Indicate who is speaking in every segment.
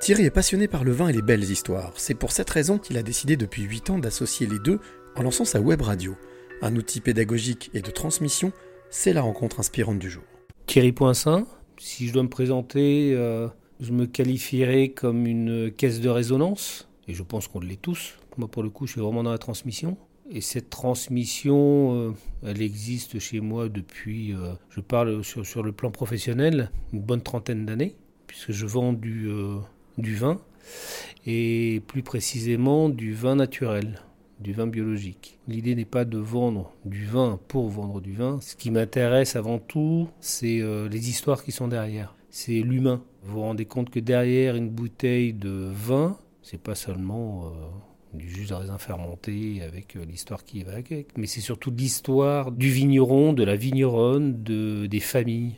Speaker 1: Thierry est passionné par le vin et les belles histoires. C'est pour cette raison qu'il a décidé depuis 8 ans d'associer les deux en lançant sa web radio. Un outil pédagogique et de transmission, c'est la rencontre inspirante du jour.
Speaker 2: Thierry Poinsin, si je dois me présenter, euh, je me qualifierais comme une caisse de résonance, et je pense qu'on l'est tous. Moi, pour le coup, je suis vraiment dans la transmission. Et cette transmission, euh, elle existe chez moi depuis, euh, je parle sur, le plan professionnel, une bonne trentaine d'années, puisque je vends du, du vin, et plus précisément du vin naturel, du vin biologique. L'idée n'est pas de vendre du vin pour vendre du vin. Ce qui m'intéresse avant tout, c'est euh, les histoires qui sont derrière. C'est l'humain. Vous vous rendez compte que derrière une bouteille de vin, c'est pas seulement euh, du jus de raisin fermenté avec euh, l'histoire qui va avec, mais c'est surtout l'histoire du vigneron, de la vigneronne, de, des familles.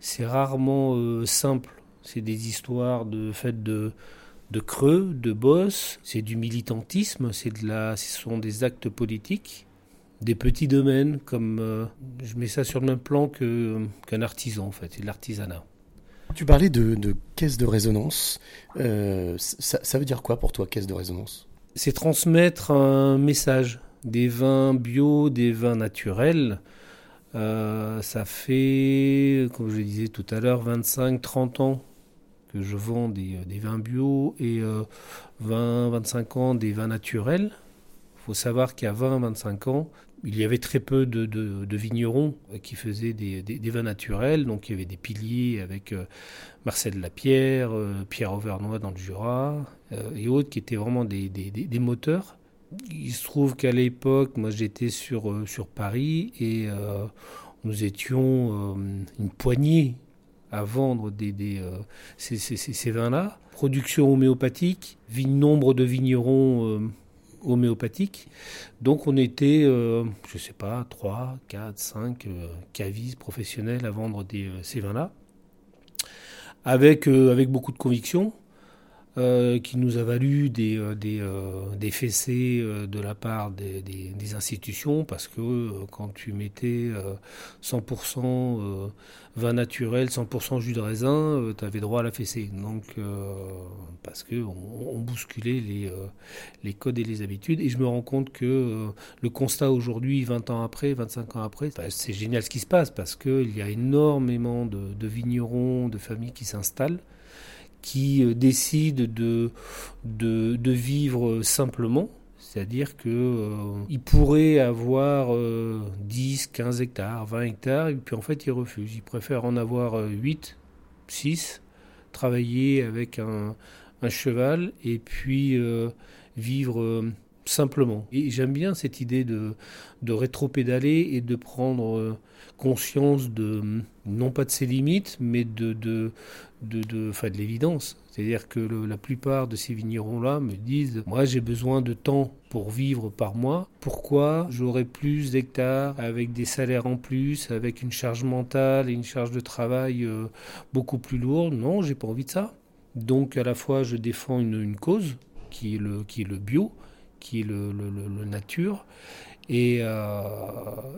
Speaker 2: C'est rarement simple c'est des histoires de fait de, de creux, de boss, c'est du militantisme, c'est de la, ce sont des actes politiques, des petits domaines comme euh, je mets ça sur le même plan que qu'un artisan en fait, c'est de l'artisanat.
Speaker 1: Tu parlais de, de caisse de résonance. Euh, ça, ça, veut dire quoi pour toi, caisse de résonance?
Speaker 2: C'est transmettre un message. Des vins bio, des vins naturels. Euh, ça fait, comme je disais tout à l'heure, 25-30 ans que je vends des, euh, vins bio et 20-25 euh, ans des vins naturels. Il faut savoir qu'à 20-25 ans, il y avait très peu de, vignerons qui faisaient des, vins naturels. Donc il y avait des piliers avec euh, Marcel Lapierre, Pierre Auvernois dans le Jura et autres qui étaient vraiment des, moteurs. Il se trouve qu'à l'époque, moi j'étais sur, sur Paris et nous étions une poignée à vendre euh, ces, vins-là. Production homéopathique, nombre de vignerons euh, homéopathiques. Donc on était, euh, je ne sais pas, 3, 4, 5 cavistes professionnels à vendre ces vins-là. Avec beaucoup de conviction. Euh, qui nous a valu des, euh, des, euh, des fessées de la part des, institutions, parce que quand tu mettais 100% vin naturel, 100% jus de raisin, tu avais droit à la fessée. Donc, parce qu'on on bousculait les, les codes et les habitudes. Et je me rends compte que le constat aujourd'hui, 20 ans après, 25 ans après, bah, c'est génial ce qui se passe, parce qu'il y a énormément de vignerons, de familles qui s'installent qui euh, décident de, de, vivre simplement, c'est-à-dire qu'ils euh, avoir 10, euh, 15 hectares, 20 hectares, et puis en fait ils refusent. Ils préfèrent en avoir 8, 6, travailler avec un, cheval et puis vivre simplement. Et j'aime bien cette idée de, de rétro-pédaler et de prendre conscience de, non pas de ses limites, mais de, de, de, de, de l'évidence. C'est-à-dire que la plupart de ces vignerons-là me disent Moi, j'ai besoin de temps pour vivre par mois. Pourquoi j'aurais plus d'hectares avec des salaires en plus, avec une charge mentale et une charge de travail euh, beaucoup plus lourde? Non, j'ai pas envie de ça. Donc, à la fois, je défends une, une cause qui est, le, qui est le bio, qui est le, le, le nature, et, euh,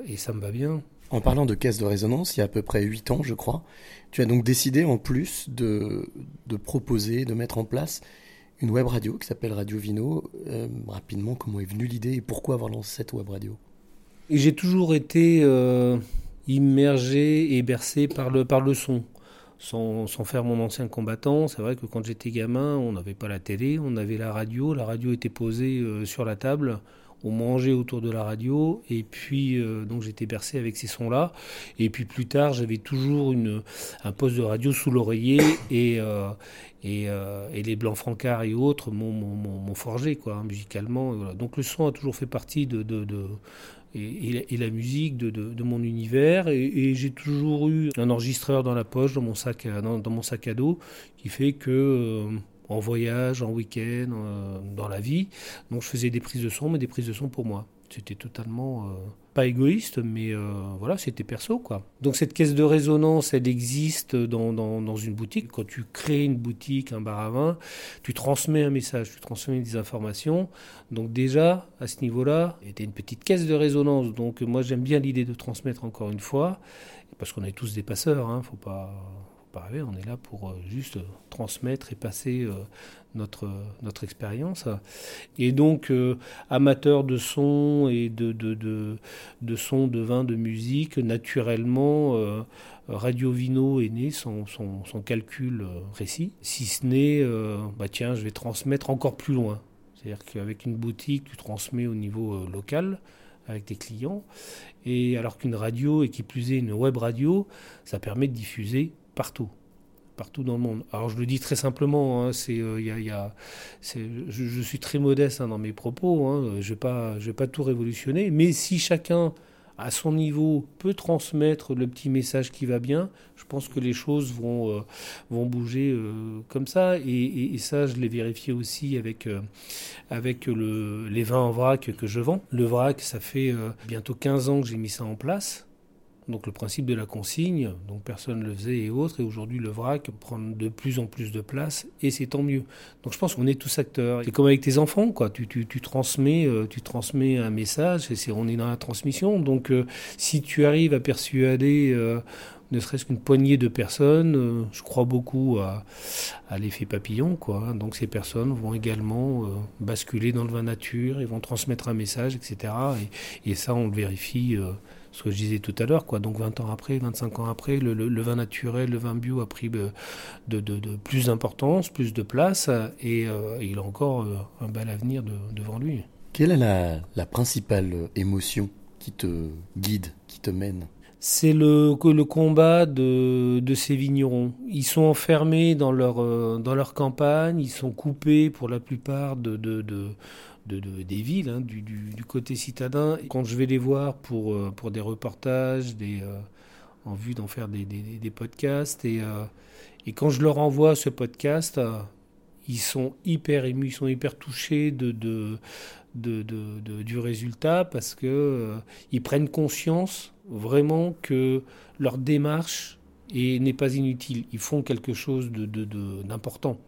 Speaker 2: et ça me va bien.
Speaker 1: En parlant de caisse de résonance, il y a à peu près 8 ans, je crois, tu as donc décidé en plus de, de proposer, de mettre en place une web radio qui s'appelle Radio Vino. Euh, rapidement, comment est venue l'idée et pourquoi avoir lancé cette web radio?
Speaker 2: J'ai toujours été euh, immergé et bercé par le, par le son. Sans, faire mon ancien combattant, c'est vrai que quand j'étais gamin, on n'avait pas la télé, on avait la radio, la radio était posée euh, sur la table, on mangeait autour de la radio et puis euh, donc j'étais bercé avec ces sons-là. Et puis plus tard, j'avais toujours une, un poste de radio sous l'oreiller et, euh, euh, et, les Blancs Francard et autres m'ont forgé quoi, hein, musicalement. Donc le son a toujours fait partie de, de, et, la musique de, mon univers. Et, j'ai toujours eu un enregistreur dans la poche, dans mon sac, dans, dans mon sac à dos, qui fait que en voyage, en week-end, euh, dans la vie. Donc je faisais des prises de son, mais des prises de son pour moi. C'était totalement euh, pas égoïste, mais euh, voilà, c'était perso quoi. Donc cette caisse de résonance, elle existe dans, dans, une boutique. Quand tu crées une boutique, un bar à vin, tu transmets un message, tu transmets des informations. Donc déjà, à ce niveau-là, a une petite caisse de résonance. Donc moi j'aime bien l'idée de transmettre encore une fois, parce qu'on est tous des passeurs, hein, faut pas on est là pour juste transmettre et passer notre, notre expérience. Et donc, amateur de son et de, de, de, de son, de vin, de musique, naturellement, Radio Vino est né son, calcul récit, si ce n'est, bah tiens, je vais transmettre encore plus loin. C'est-à-dire qu'avec une boutique, tu transmets au niveau local avec tes clients. Et alors qu'une radio, et qui plus est une web radio, ça permet de diffuser partout partout dans le monde. Alors je le dis très simplement, hein, c'est, euh, y a, je, suis très modeste hein, dans mes propos, hein, je ne vais, pas, vais pas tout révolutionner, mais si chacun à son niveau peut transmettre le petit message qui va bien, je pense que les choses vont, euh, vont bouger euh, comme ça. Et, ça, je l'ai vérifié aussi avec, euh, avec le, les vins en vrac que je vends. Le vrac, ça fait bientôt 15 ans que j'ai mis ça en place donc le principe de la consigne, donc personne ne le faisait et autres, et aujourd'hui le vrac prend de plus en plus de place, et c'est tant mieux. Donc je pense qu'on est tous acteurs. C'est comme avec tes enfants, quoi. Tu, tu, transmets, euh, tu transmets un message, et on est dans la transmission. Donc euh, si tu arrives à persuader euh, ne serait-ce qu'une poignée de personnes, je crois beaucoup à, l'effet papillon, quoi. Donc ces personnes vont également basculer dans le vin nature, et vont transmettre un message, etc. Et, et ça, on le vérifie ce que je disais tout à l'heure, quoi. Donc 20 ans après, 25 ans après, le, vin naturel, le vin bio a pris de, de, plus d'importance, plus de place, et euh, il a encore euh, un bel avenir devant lui.
Speaker 1: Quelle est la, la, principale émotion qui te guide, qui te mène?
Speaker 2: C'est le, le combat de, de, ces vignerons. Ils sont enfermés dans leur, euh, dans leur campagne, ils sont coupés pour la plupart de, de, des villes, hein, du, côté citadin. Quand je vais les voir pour, euh, pour des reportages, des, euh, en vue d'en faire des, podcasts, et, et quand je leur envoie ce podcast, ils sont hyper émus, ils sont hyper touchés de, du résultat parce que ils prennent conscience vraiment que leur démarche n'est pas inutile. Ils font quelque chose d'important.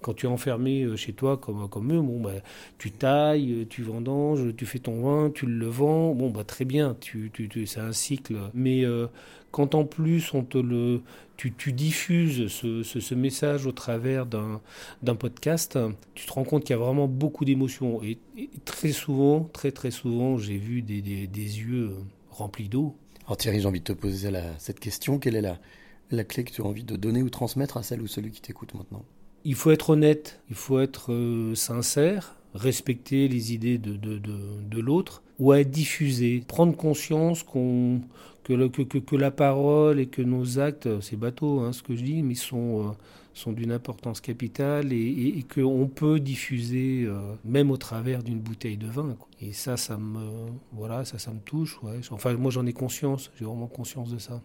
Speaker 2: Quand tu es enfermé euh, chez toi comme, comme eux, bon, bah, tu tailles, euh, tu vendanges, tu fais ton vin, tu le vends, bon, bah, très bien, tu, tu, c'est un cycle. Mais euh, quand en plus on te le, tu, tu diffuses ce, ce, message au travers d'un, podcast, tu te rends compte qu'il y a vraiment beaucoup d'émotions. Et, très souvent, très très souvent, j'ai vu des, des, des yeux remplis d'eau.
Speaker 1: Alors Thierry, j'ai envie de te poser la, cette question. Quelle est la, la clé que tu as envie de donner ou transmettre à celle ou celui qui t'écoute maintenant?
Speaker 2: Il faut être honnête, il faut être euh, sincère, respecter les idées de, de, de, l'autre, ou à diffuser, prendre conscience qu'on, que, que, que, la parole et que nos actes, c'est bateau hein, ce que je dis, mais sont, euh, sont d'une importance capitale et, et, qu'on peut diffuser euh, même au travers d'une bouteille de vin. Et ça, ça me, voilà, ça, ça me touche. Enfin, moi j'en ai conscience, j'ai vraiment conscience de ça.